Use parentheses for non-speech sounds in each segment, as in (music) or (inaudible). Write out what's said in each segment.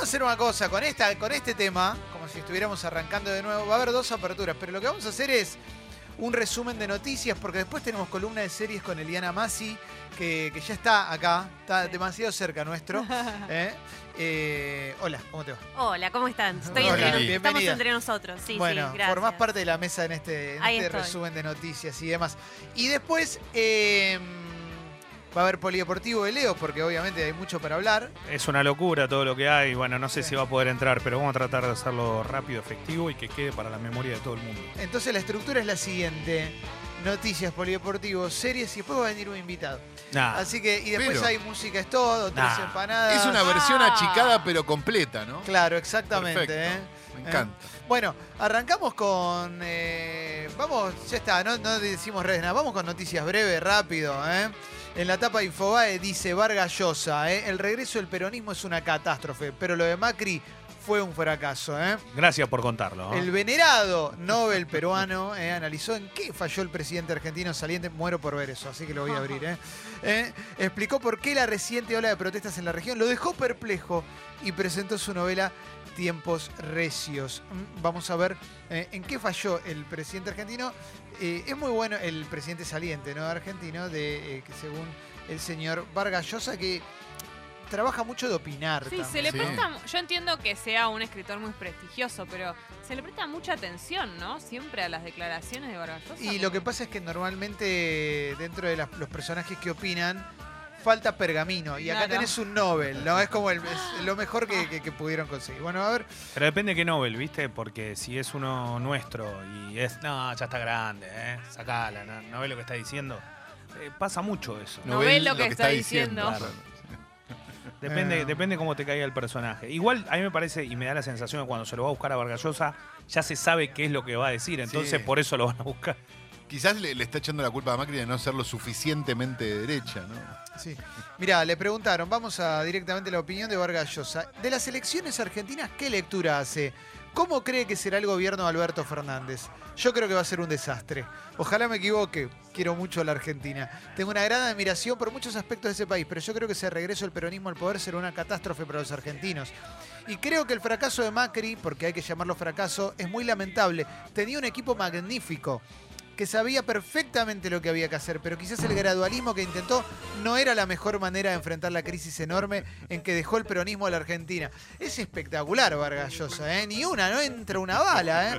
vamos a hacer una cosa. Con, esta, con este tema, como si estuviéramos arrancando de nuevo, va a haber dos aperturas. Pero lo que vamos a hacer es un resumen de noticias, porque después tenemos columna de series con Eliana Masi, que, que ya está acá, está demasiado cerca nuestro. (laughs) ¿eh? Eh, hola, ¿cómo te va? Hola, ¿cómo están? Estoy Hola, entre, bienvenida. estamos entre nosotros. Sí, bueno, sí, gracias. formás parte de la mesa en este, en este resumen de noticias y demás. Y después eh, va a haber polideportivo de Leo, porque obviamente hay mucho para hablar. Es una locura todo lo que hay. Bueno, no sé si va a poder entrar, pero vamos a tratar de hacerlo rápido, efectivo y que quede para la memoria de todo el mundo. Entonces la estructura es la siguiente. Noticias, polideportivo, series y después va a venir un invitado. Nah, Así que, y después Pero- hay música es todo, tres Nah. empanadas. Es una versión Ah. achicada pero completa, ¿no? Claro, exactamente. Perfecto. ¿eh? Me encanta. Bueno, arrancamos con. eh, vamos, ya está, no, no decimos redes nada. Vamos con noticias breves, rápido. ¿eh? En la tapa Infobae dice Vargas Llosa: ¿eh? el regreso del peronismo es una catástrofe, pero lo de Macri fue un fracaso. ¿eh? gracias por contarlo. El venerado Nobel peruano eh, analizó en qué falló el presidente argentino saliente. Muero por ver eso, así que lo voy a abrir. ¿eh? Eh, explicó por qué la reciente ola de protestas en la región lo dejó perplejo y presentó su novela Tiempos Recios. Mm, Vamos a ver en qué falló el presidente argentino. Es muy bueno el presidente saliente ¿no? argentino, de, que según el señor Vargas Llosa, que trabaja mucho de opinar. Sí, se le Sí. presta. Yo entiendo que sea un escritor muy prestigioso, pero se le presta mucha atención, ¿no? Siempre a las declaraciones de Vargas Y lo que pasa es que normalmente dentro de las- los personajes que opinan falta pergamino y acá Claro. tenés un Nobel, ¿no? Es como el- es lo mejor que, que- que pudieron conseguir. Bueno, a ver, Pero depende de qué Nobel, ¿viste? Porque si es uno nuestro y es, no, ya está grande, ¿eh? Sacala, no, no ves lo que está diciendo. Eh, pasa mucho eso. No ve lo que está diciendo. Claro. Depende, Eh. depende cómo te caiga el personaje. Igual a mí me parece y me da la sensación que cuando se lo va a buscar a Vargallosa ya se sabe qué es lo que va a decir, entonces Sí. por eso lo van a buscar. Quizás le, le está echando la culpa a Macri de no ser lo suficientemente de derecha, ¿no? sí. Mirá, le preguntaron, vamos a directamente la opinión de Vargas Llosa. De las elecciones argentinas, ¿qué lectura hace? ¿Cómo cree que será el gobierno de Alberto Fernández? Yo creo que va a ser un desastre. Ojalá me equivoque. Quiero mucho a la Argentina. Tengo una gran admiración por muchos aspectos de ese país, pero yo creo que ese regreso del peronismo al poder será una catástrofe para los argentinos. Y creo que el fracaso de Macri, porque hay que llamarlo fracaso, es muy lamentable. Tenía un equipo magnífico que sabía perfectamente lo que había que hacer, pero quizás el gradualismo que intentó no era la mejor manera de enfrentar la crisis enorme en que dejó el peronismo a la Argentina. Es espectacular, Vargas Llosa, ¿eh? Ni una, no entra una bala, ¿eh?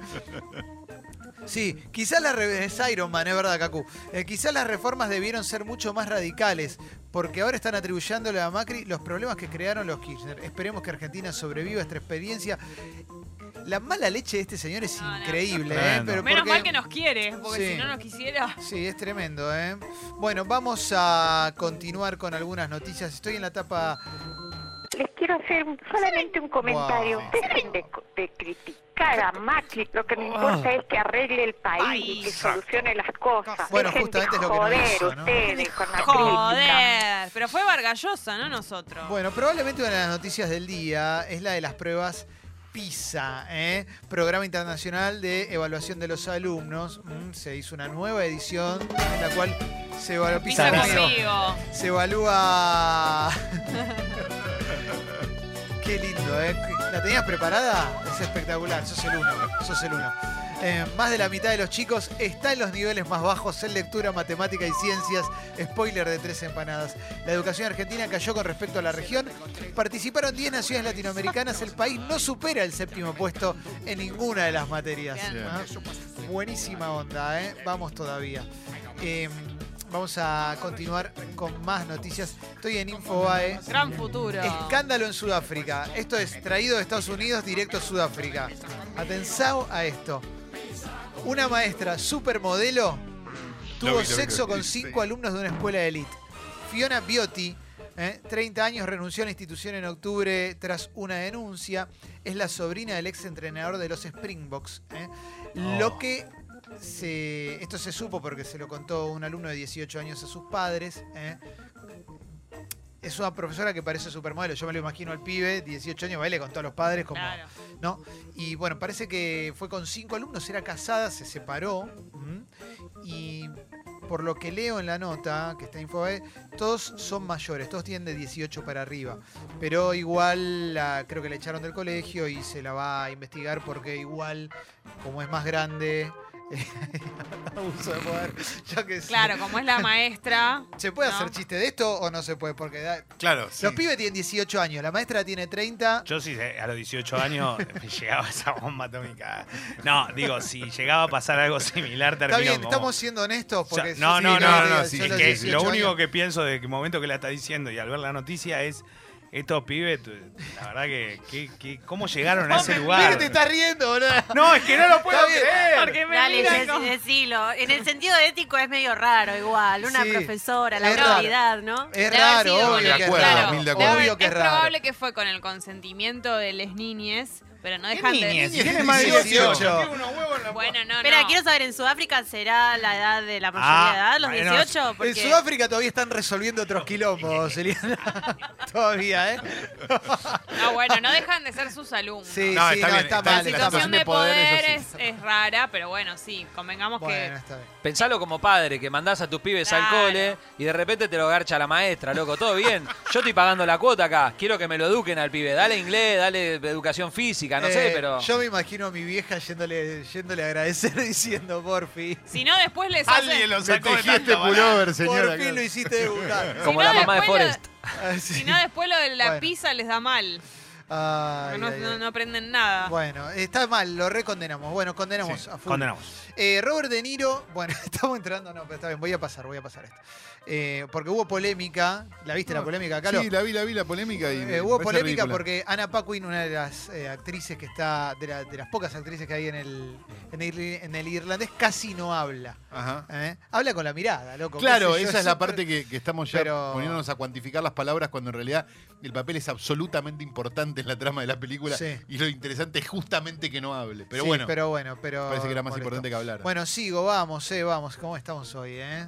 Sí, quizás la re- es Iron Man, es verdad, Kaku. Eh, quizás las reformas debieron ser mucho más radicales, porque ahora están atribuyéndole a Macri los problemas que crearon los Kirchner. Esperemos que Argentina sobreviva a esta experiencia. La mala leche de este señor es No, no. increíble, ¿eh? Pero Menos porque- mal que nos quiere, porque Sí. si no nos quisiera. Sí, es tremendo, ¿eh? Bueno, vamos a continuar con algunas noticias. Estoy en la etapa. Les quiero hacer solamente un comentario. Wow. Dejen de, de criticar Macri. Lo que me importa es que arregle el país y que solucione las cosas. Bueno, Dejen justamente de es lo que no joder hizo, ¿no? ustedes con la crítica. Joder, pero fue Vargas Llosa, no nosotros. Bueno, probablemente una de las noticias del día es la de las pruebas PISA, ¿eh? Programa Internacional de Evaluación de los Alumnos. Mm, se hizo una nueva edición en la cual se evalúa Pisa PISA. Se evalúa. (laughs) Qué lindo, ¿eh? ¿La tenías preparada? Es espectacular, sos el uno, sos el uno. Eh, más de la mitad de los chicos está en los niveles más bajos en lectura, matemática y ciencias. Spoiler de tres empanadas. La educación argentina cayó con respecto a la región. Participaron 10 naciones latinoamericanas. El país no supera el séptimo puesto en ninguna de las materias. Buenísima onda, ¿eh? Vamos todavía. Eh, vamos a continuar con más noticias. Estoy en Infobae. Gran futuro. Escándalo en Sudáfrica. Esto es traído de Estados Unidos directo a Sudáfrica. Atención a esto. Una maestra supermodelo tuvo sexo con cinco alumnos de una escuela de elite. Fiona Biotti, eh, 30 años, renunció a la institución en octubre tras una denuncia. Es la sobrina del ex entrenador de los Springboks. eh. Lo Oh. que se, esto se supo porque se lo contó un alumno de 18 años a sus padres. eh. Es una profesora que parece supermodelo. Yo me lo imagino al pibe, 18 años, baile con todos los padres, como, Claro. ¿no? Y bueno, parece que fue con cinco alumnos, era casada, se separó. ¿m? Y por lo que leo en la nota, que está en Infobae, todos son mayores, todos tienen de 18 para arriba. Pero igual la- creo que la echaron del colegio y se la va a investigar porque igual, como es más grande, (laughs) abuso de poder. Yo que sé. Claro, como es la maestra. ¿Se puede ¿no? hacer chiste de esto o no se puede? Porque da- Claro, sí. los pibes tienen 18 años, la maestra tiene 30. Yo sí, a los 18 años (laughs) me llegaba esa bomba atómica. No, digo, si llegaba a pasar algo similar, Está bien, como- estamos siendo honestos. O sea, Porque no, sí, no, sí, no, digo, no, sí, a Es los que 18 lo único años- que pienso de que momento que la está diciendo y al ver la noticia es estos pibes, tu- la verdad que, que- que- ¿cómo llegaron a ese (laughs) Mira lugar? que te estás riendo, boludo. No, es que no lo puedo Está bien. creer. Porque me Dale, Jessy, como- decilo. En el sentido ético es medio raro igual. Una Sí, profesora, la es raro. autoridad, ¿no? Es Debe haber raro, sido obvio con que es raro. mil de Debe acuerdo. haber- Obvio que es es raro. probable que fue con el consentimiento de las niñes, pero no dejan de... Niñez, tiene más de 18. 18. tiene unos huevos en la Bueno, no, Espera, no. quiero saber, ¿en Sudáfrica será la edad de la mayoría Ah, de edad, los bueno, 18? Porque En Sudáfrica todavía están resolviendo otros quilombos, Eliana. (laughs) todavía, ¿eh? Ah, bueno, no dejan de ser sus alumnos. Sí, No, sí, está no, bien, está está- La mal. la está situación mal. de poder, poder es, es rara, pero bueno, sí, convengamos Bueno, que... está bien. Pensalo como padre, que mandás a tus pibes al cole y de repente te lo garcha la maestra, loco. Todo bien. Yo estoy pagando la cuota acá. Quiero que me lo eduquen al pibe. Dale inglés, dale educación física, no sé, Eh, pero. Yo me imagino a mi vieja yéndole, yéndole a agradecer (laughs) diciendo, porfi. Si no, después les hacen... Alguien lo Me sacó de tejí este tanta pullover, señora. Por fin lo hiciste debutar. (laughs) Como si la no, mamá de después lo- Forrest. Ah, sí. Si no, después lo de la Bueno. pizza les da mal. Ay, no, ay, no- ay. no aprenden nada. Bueno, está mal, lo recondenamos. Bueno, condenamos Sí, a full. condenamos. Eh, Robert De Niro, bueno, (laughs) estamos entrando, no, pero está bien, voy a pasar, voy a pasar esto. Eh, porque hubo polémica, ¿la viste la polémica, Calo? Sí, la vi, la vi, la polémica. Y Eh, hubo polémica ridícula. porque Ana Paquin, una de las actrices que está, de, la- de las pocas actrices que hay en el, en el, en el irlandés, casi no habla. Ajá. Habla con la mirada, loco. Claro, yo, esa es la parte que, que estamos ya pero- poniéndonos a cuantificar las palabras cuando en realidad el papel es absolutamente importante en la trama de la película Sí. y lo interesante es justamente que no hable. Pero Sí, bueno, pero bueno, pero parece que era más importante que hablar. Bueno, sigo, vamos, eh, vamos. ¿Cómo estamos hoy, eh?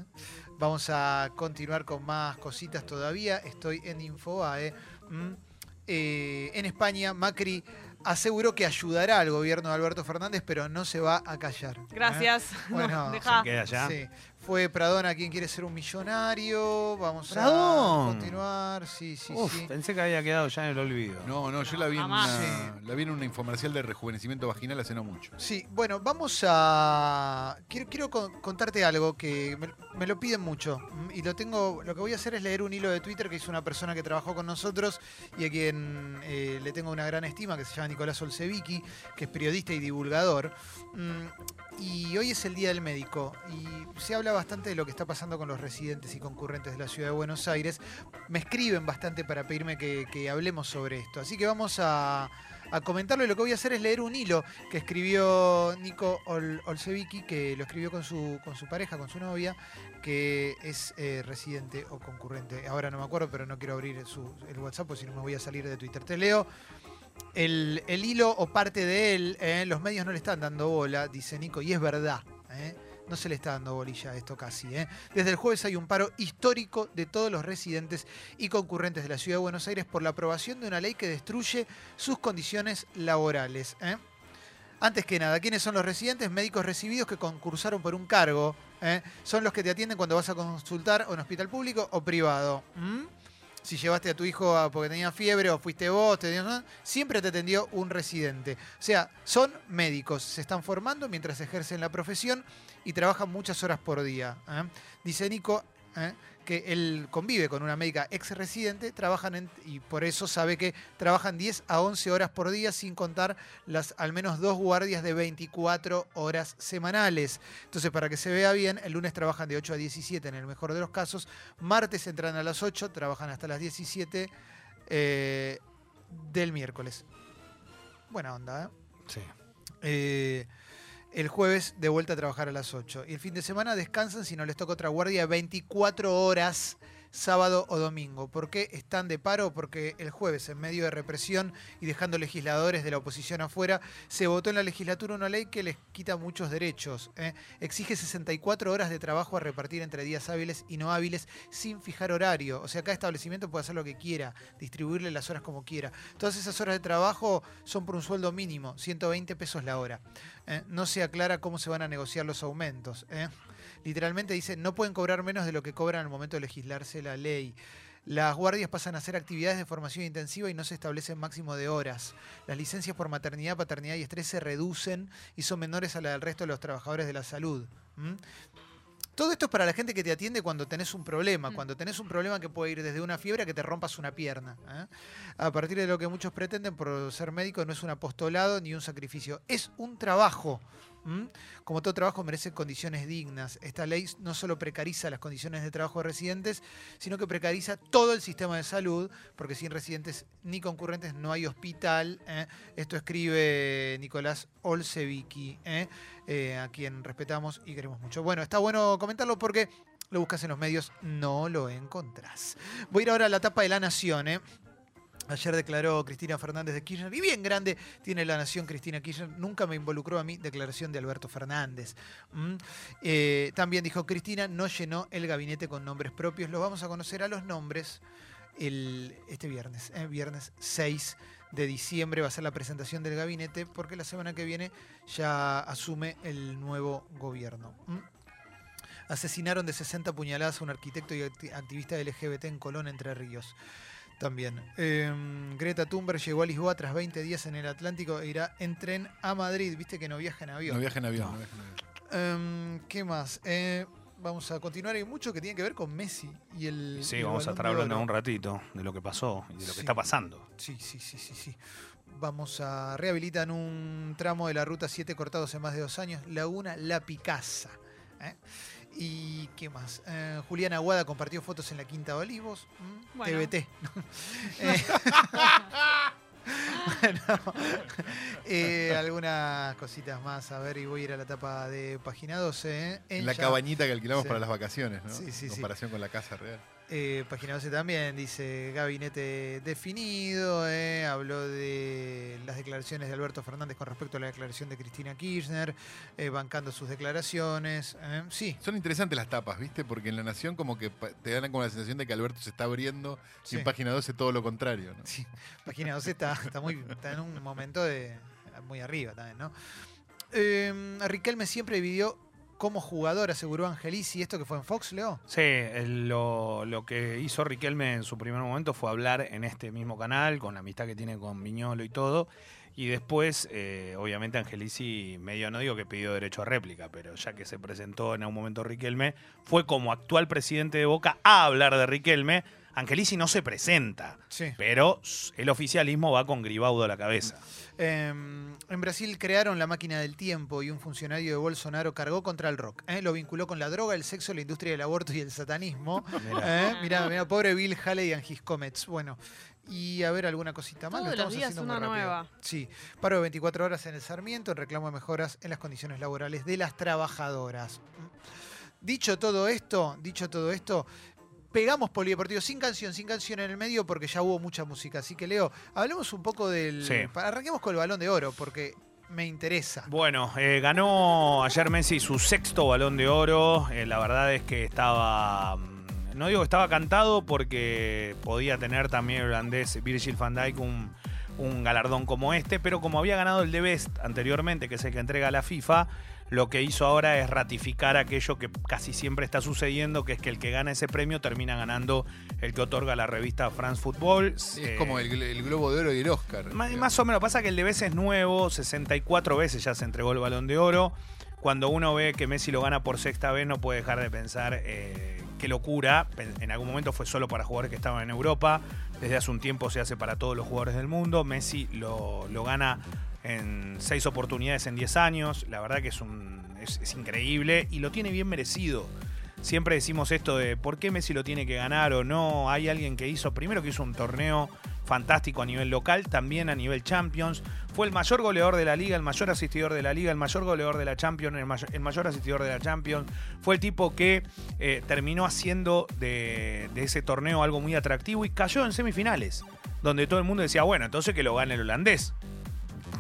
Vamos a continuar con más cositas todavía. Estoy en Infobae. Mm. Eh, en España, Macri aseguró que ayudará al gobierno de Alberto Fernández, pero no se va a callar. ¿eh? Gracias. Bueno, No, (laughs) dejá. Se queda allá. Sí. Fue Pradona quien quiere ser un millonario. Vamos Pradón. a continuar. Sí, sí, Uf, sí. pensé que había quedado ya en el olvido. No, no, yo la vi, en una, la vi en un infomercial de rejuvenecimiento vaginal hace no mucho. Sí, bueno, vamos a. Quiero, quiero con- contarte algo que me, me lo piden mucho. mm, Y lo tengo. Lo que voy a hacer es leer un hilo de Twitter que hizo una persona que trabajó con nosotros y a quien eh, le tengo una gran estima, que se llama Nicolás Olsevicki, que es periodista y divulgador. Mm, Y hoy es el Día del Médico. Y se habla bastante de lo que está pasando con los residentes y concurrentes de la ciudad de Buenos Aires. Me escriben bastante para pedirme que, hablemos sobre esto. Así que vamos a, comentarlo y lo que voy a hacer es leer un hilo que escribió Nico Ol- Olsevicki, que lo escribió con su, pareja, con su novia, que es eh, residente o concurrente. Ahora no me acuerdo, pero no quiero abrir el WhatsApp, porque si no me voy a salir de Twitter. Te leo. El, el hilo o parte de él, eh, los medios no le están dando bola, dice Nico, y es verdad. eh. No se le está dando bolilla a esto casi. eh. Desde el jueves hay un paro histórico de todos los residentes y concurrentes de la Ciudad de Buenos Aires por la aprobación de una ley que destruye sus condiciones laborales. ¿eh? Antes que nada, ¿quiénes son los residentes? Médicos recibidos que concursaron por un cargo. ¿eh? Son los que te atienden cuando vas a consultar un hospital público o privado. Si llevaste a tu hijo porque tenía fiebre o fuiste vos, te siempre te atendió un residente. O sea, son médicos, se están formando mientras ejercen la profesión y trabajan muchas horas por día. ¿eh? Dice Nico ¿eh? que él convive con una médica ex residente, trabajan en- y por eso sabe que trabajan 10 a 11 horas por día sin contar las al menos dos guardias de 24 horas semanales. Entonces, para que se vea bien, el lunes trabajan de 8 a 17 en el mejor de los casos, martes entran a las 8, trabajan hasta las 17 eh, del miércoles. Buena onda, ¿eh? Sí. Eh, el jueves de vuelta a trabajar a las 8. Y el fin de semana descansan si no les toca otra guardia de 24 horas sábado o domingo. ¿Por qué están de paro? Porque el jueves, en medio de represión y dejando legisladores de la oposición afuera, se votó en la legislatura una ley que les quita muchos derechos. ¿eh? Exige 64 horas de trabajo a repartir entre días hábiles y no hábiles sin fijar horario. O sea, cada establecimiento puede hacer lo que quiera, distribuirle las horas como quiera. Todas esas horas de trabajo son por un sueldo mínimo, 120 pesos la hora. ¿eh? No se aclara cómo se van a negociar los aumentos. ¿eh? Literalmente dice, no pueden cobrar menos de lo que cobran al momento de legislarse la ley. Las guardias pasan a hacer actividades de formación intensiva y no se establecen máximo de horas. Las licencias por maternidad, paternidad y estrés se reducen y son menores a la del resto de los trabajadores de la salud. Todo esto es para la gente que te atiende cuando tenés un problema, Mm. cuando tenés un problema que puede ir desde una fiebre a que te rompas una pierna. ¿eh? A partir de lo que muchos pretenden por ser médico no es un apostolado ni un sacrificio, es un trabajo. Como todo trabajo merece condiciones dignas. Esta ley no solo precariza las condiciones de trabajo de residentes, sino que precariza todo el sistema de salud, porque sin residentes ni concurrentes no hay hospital. ¿eh? Esto escribe Nicolás Olsevicki, ¿eh? Eh, a quien respetamos y queremos mucho. Bueno, está bueno comentarlo porque lo buscas en los medios, no lo encontrás. Voy a ir ahora a la tapa de La Nación. Ayer declaró Cristina Fernández de Kirchner, y bien grande tiene la nación Cristina Kirchner, nunca me involucró a mí, declaración de Alberto Fernández. ¿Mm? Eh, también dijo Cristina, no llenó el gabinete con nombres propios, los vamos a conocer a los nombres el, este viernes, eh, viernes 6 de diciembre va a ser la presentación del gabinete, porque la semana que viene ya asume el nuevo gobierno. ¿Mm? Asesinaron de 60 puñaladas a un arquitecto y acti- activista LGBT en Colón, Entre Ríos. También. Eh, Greta Thunberg llegó a Lisboa tras 20 días en el Atlántico e irá en tren a Madrid. Viste que no viaja en avión. No viaja en avión. no viaja en avión. Em, ¿Qué más? Eh, vamos a continuar. Hay mucho que tiene que ver con Messi y el. Sí, y el vamos a estar de hablando un ratito de lo que pasó y de lo que está pasando. Sí, sí, sí, sí, sí. Vamos a rehabilitar un tramo de la ruta 7 cortado hace más de dos años, Laguna La Picasa. ¿eh? ¿Y qué más? Eh, Julián Aguada compartió fotos en la Quinta de Olivos. TBT. (laughs) Eh, (laughs) bueno, eh, algunas cositas más. A ver, y voy a ir a la etapa de página 12. ¿eh? En la ya- cabañita que alquilamos Sí. para las vacaciones, ¿no? Sí, sí, En sí. comparación con la casa real. Eh, página 12 también dice gabinete definido, eh, habló de las declaraciones de Alberto Fernández con respecto a la declaración de Cristina Kirchner, eh, bancando sus declaraciones. eh, sí, Son interesantes las tapas, ¿viste? Porque en La Nación como que te dan como la sensación de que Alberto se está abriendo Sí. y en Página 12 todo lo contrario, ¿no? sí, página 12 está, está, muy, está en un momento de muy arriba también, ¿no? Riquelme siempre vivió como jugador, aseguró Angelici, esto que fue en Fox, Leo. Sí, lo que hizo Riquelme en su primer momento fue hablar en este mismo canal, con la amistad que tiene con Viñolo y todo. Y después, eh, obviamente, Angelici, medio no digo que pidió derecho a réplica, pero ya que se presentó en algún momento Riquelme, fue como actual presidente de Boca a hablar de Riquelme. Angelici no se presenta, Sí. pero el oficialismo va con Gribaudo a la cabeza. Eh, en Brasil crearon la máquina del tiempo y un funcionario de Bolsonaro cargó contra el rock. ¿eh? Lo vinculó con la droga, el sexo, la industria del aborto y el satanismo. (laughs) Mirá. ¿eh? Mirá, mirá, pobre Bill Haley and his comets. Bueno, y a ver alguna cosita más. Lo Todos los estamos días haciendo muy una rápido. nueva. Sí, paro de 24 horas en el Sarmiento en reclamo de mejoras en las condiciones laborales de las trabajadoras. Dicho todo esto, dicho todo esto, pegamos polideportivo sin canción, sin canción en el medio porque ya hubo mucha música. Así que Leo, hablemos un poco del. Sí. Arranquemos con el balón de oro porque me interesa. Bueno, eh, ganó ayer Messi su sexto balón de oro. Eh, la verdad es que estaba. mm, No digo que estaba cantado porque podía tener también el holandés Virgil van Dijk un, un galardón como este, pero como había ganado el de Best anteriormente, que es el que entrega la FIFA, lo que hizo ahora es ratificar aquello que casi siempre está sucediendo, que es que el que gana ese premio termina ganando el que otorga la revista France Football. Es Eh, como el, el Globo de Oro y el Oscar. más, o menos, pasa que el de veces es nuevo, 64 veces ya se entregó el balón de oro. Cuando uno ve que Messi lo gana por sexta vez, no puede dejar de pensar eh, qué locura. En algún momento fue solo para jugadores que estaban en Europa. Desde hace un tiempo se hace para todos los jugadores del mundo. Messi lo, lo gana en seis oportunidades en 10 años. La verdad que es, un, es, increíble y lo tiene bien merecido. Siempre decimos esto de por qué Messi lo tiene que ganar o no. Hay alguien que hizo, primero que hizo un torneo fantástico a nivel local, también a nivel Champions. Fue el mayor goleador de la liga, el mayor asistidor de la liga, el mayor goleador de la Champions, el mayor, el mayor asistidor de la Champions. Fue el tipo que eh, terminó haciendo de, de ese torneo algo muy atractivo y cayó en semifinales, donde todo el mundo decía, bueno, entonces que lo gane el holandés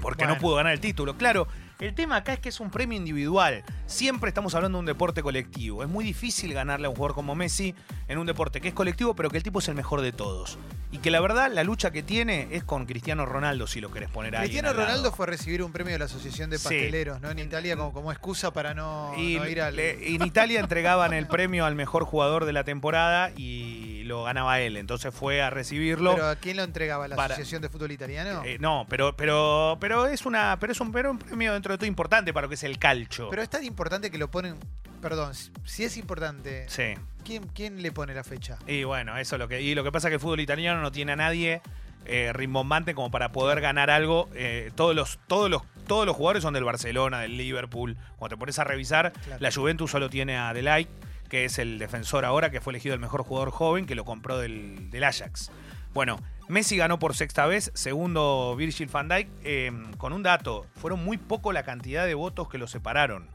porque no pudo ganar el título. Claro, El tema acá es que es un premio individual. Siempre estamos hablando de un deporte colectivo. Es muy difícil ganarle a un jugador como Messi en un deporte que es colectivo, pero que el tipo es el mejor de todos. Y que la verdad, la lucha que tiene es con Cristiano Ronaldo, si lo querés poner ahí. Cristiano Ronaldo fue a recibir un premio de la Asociación de Sí. Pasteleros, ¿no? En Italia como, como excusa para no, Y no ir al... le- en Italia entregaban el premio al mejor jugador de la temporada y lo ganaba él. Entonces fue a recibirlo. ¿Pero a quién lo entregaba? ¿La Para- Asociación de Fútbol Italiano? Eh, no, pero, pero, pero es una, pero es un, pero un premio dentro de todo importante para lo que es el calcho. Pero es tan importante que lo ponen... Perdón, si- es importante, sí. ¿quién, ¿quién le pone la fecha? Y bueno, eso es lo que. Y lo que pasa es que el fútbol italiano no tiene a nadie eh, rimbombante como para poder ganar algo. Eh, todos los, todos los, todos los jugadores son del Barcelona, del Liverpool. Cuando te pones a revisar, Claro. la Juventus solo tiene a Delay, que es el defensor ahora, que fue elegido el mejor jugador joven, que lo compró del, del Ajax. Bueno, Messi ganó por sexta vez, segundo Virgil van Dijk, eh, con un dato, fueron muy poco la cantidad de votos que lo separaron.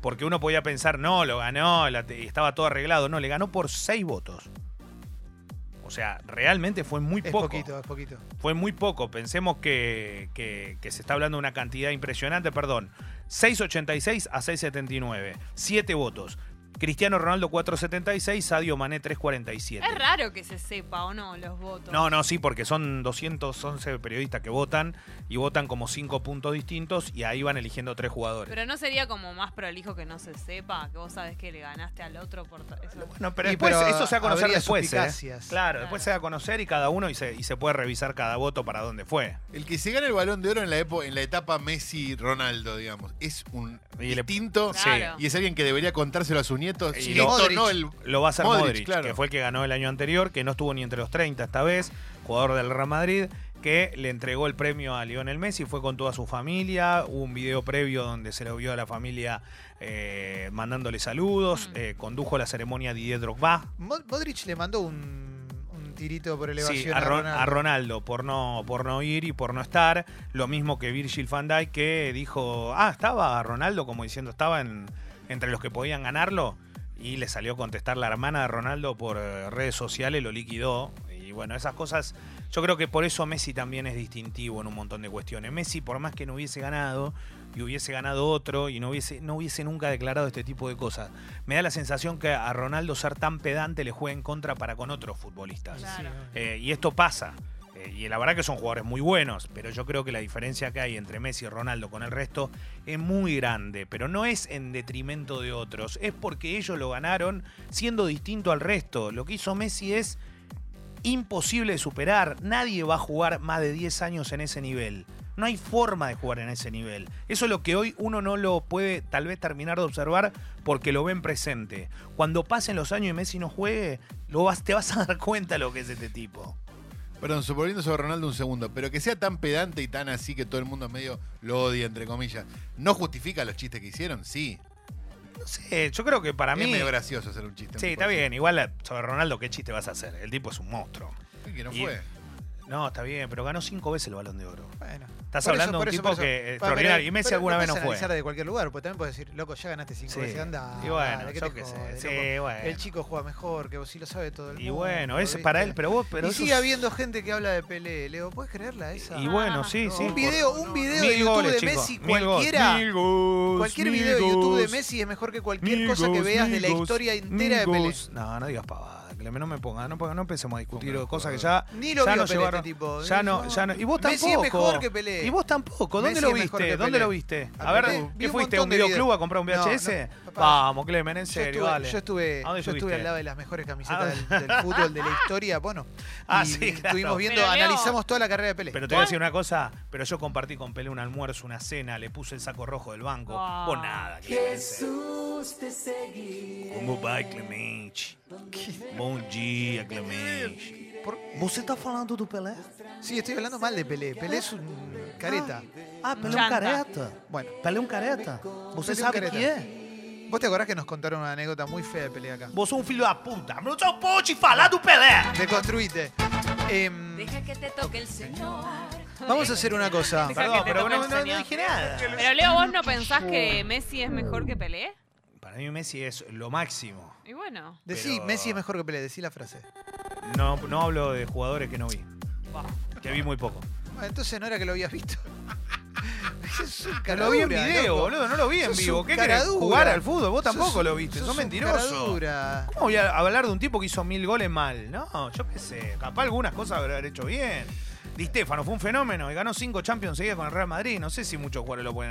Porque uno podía pensar, no, lo ganó, la estaba todo arreglado. No, le ganó por seis votos. O sea, realmente fue muy Es poco. poquito, es poquito. Fue muy poco. Pensemos que, que- que se está hablando de una cantidad impresionante. Perdón. 6.86 a 6.79. Siete votos. Cristiano Ronaldo 4.76, Sadio Mané 3.47. Es raro que se sepa o no los votos. No, no, sí, porque son 211 periodistas que votan y votan como cinco puntos distintos y ahí van eligiendo tres jugadores. Pero no sería como más prolijo que no se sepa, que vos sabés que le ganaste al otro por eso. Bueno, pero Y después pero eso se va a conocer después. ¿eh? Claro, después se va a conocer y cada uno y se, y se puede revisar cada voto para dónde fue. El que se gana el balón de oro en la, epo- en la etapa Messi-Ronaldo, digamos, es un Y le- distinto Claro. y es alguien que debería contárselo a sus nietos. Y lo- Modric. no el. Lo va a hacer Modric, Modric, claro. que fue el que ganó el año anterior, que no estuvo ni entre los 30 esta vez, jugador del Real Madrid, que le entregó el premio a Lionel Messi, fue con toda su familia, hubo un video previo donde se lo vio a la familia eh, mandándole saludos, Mm. eh, condujo la ceremonia Didier Drogba, Mo- Modric le mandó un, tirito por elevación Sí, a, a, Ron- Ronaldo. a Ronaldo por no, por no ir y por no estar. Lo mismo que Virgil van Dijk que dijo, ah, estaba Ronaldo como diciendo, estaba en, entre los que podían ganarlo. Y le salió a contestar la hermana de Ronaldo por eh, redes sociales, lo liquidó. Y bueno, esas cosas, yo creo que por eso Messi también es distintivo en un montón de cuestiones. Messi, por más que no hubiese ganado y hubiese ganado otro y no hubiese, no hubiese nunca declarado este tipo de cosas, me da la sensación que a Ronaldo ser tan pedante le juega en contra para con otros futbolistas. Claro. Eh, y esto pasa. Eh, y la verdad que son jugadores muy buenos, pero yo creo que la diferencia que hay entre Messi y Ronaldo con el resto es muy grande, pero no es en detrimento de otros, es porque ellos lo ganaron siendo distinto al resto. Lo que hizo Messi es imposible de superar, nadie va a jugar más de 10 años en ese nivel. No hay forma de jugar en ese nivel. Eso es lo que hoy uno no lo puede tal vez terminar de observar porque lo ven presente. Cuando pasen los años y Messi no juegue, lo te vas a (laughs) dar cuenta lo que es este tipo. Perdón, suponiendo sobre Ronaldo un segundo, pero que sea tan pedante y tan así que todo el mundo medio lo odia, entre comillas, ¿no justifica los chistes que hicieron? Sí. No sé, yo creo que para es mí. medio gracioso hacer un chiste. Sí, está bien. Igual sobre Ronaldo, ¿qué chiste vas a hacer? El tipo es un monstruo. Es que no Y- fue. No, está bien, pero ganó cinco veces el balón de oro. Bueno. Estás Por eso, hablando de un eso, tipo que es Pa, extraordinario. pero- Y Messi pero alguna vez no puedes fue. de cualquier lugar, porque también puedes decir, loco, ya ganaste cinco Sí. veces, anda. Y bueno, dale, ¿qué yo qué sé. Sí, bueno. El chico juega mejor, que vos sí lo sabe todo el Y mundo. bueno, es ¿viste? para él, pero vos. Pero y sigue habiendo gente que habla de Pelé, Leo, ¿puedes creerla esa? Y bueno, sí, No, sí. un video, un video de YouTube goles, de Messi, mil cualquiera. mil goles, Cualquier mil video de YouTube de Messi es mejor que cualquier cosa que veas de la historia entera de Pelé. No, no digas pavada. Que no me ponga, no, ponga- no empecemos a discutir cosas que ya. Ni lo ya vio no Pelé llevaron- este tipo. Ya no, ya no. Y vos Messi tampoco. es mejor que Pelé. Y vos tampoco. ¿Dónde Messi lo viste? ¿Dónde lo viste? A A ver, ¿qué un fuiste? ¿A un videoclub a comprar un No, no, VHS? papá. Vamos, Clemen, en Yo serio, estuve, dale. yo estuve, ¿A dónde yo estuve al lado de las mejores camisetas Ah. del, (laughs) del fútbol de la historia, bueno. Ah, y sí, claro. estuvimos viendo, Pero, Leo- analizamos toda la carrera de Pelé. Pero te voy a decir una cosa, pero yo compartí con Pelé un almuerzo, una cena, le puse el saco rojo del banco. Ah. Vos nada, Jesús te Como vai, Clemente? Bom dia, Clemente. Por- Você tá falando do Pelé? Sí, estoy hablando mal de Pelé. Pelé es un careta. Ah, Pelé Chanta. careta. Bueno, Pelé um careta. Você Pelé é um sabe careta. que é? vos te acordás que nos contaron una anécdota muy fea de Pelé acá. Você é um filho da puta. Não só pode falar do Pelé. Deconstruite. Em, Deja que te toque el señor. vamos a hacer una cosa. Deja Perdón, que te pero toque no, el no- no señor. dije nada. Pero Leo, ¿vos no pensás que Messi es mejor que Pelé? Para mí Messi es lo máximo. Y bueno. Decí, Pero- Messi es mejor que Pelé, decí la frase. No, no hablo de jugadores que no vi. Que vi muy poco. Ah, entonces no era que lo habías visto. (laughs) Es un lo vi en video, loco. boludo, no lo vi en Sos vivo. un ¿Qué querés? ¿Jugar al fútbol? Vos tampoco Sos un- lo viste, sos, sos un mentiroso. cara dura. ¿Cómo voy a hablar de un tipo que hizo mil goles mal? No, yo qué sé. Capaz algunas cosas habrá hecho bien. Di Stefano fue un fenómeno y ganó cinco Champions seguidas con el Real Madrid. No sé si muchos jugadores lo pueden hacer.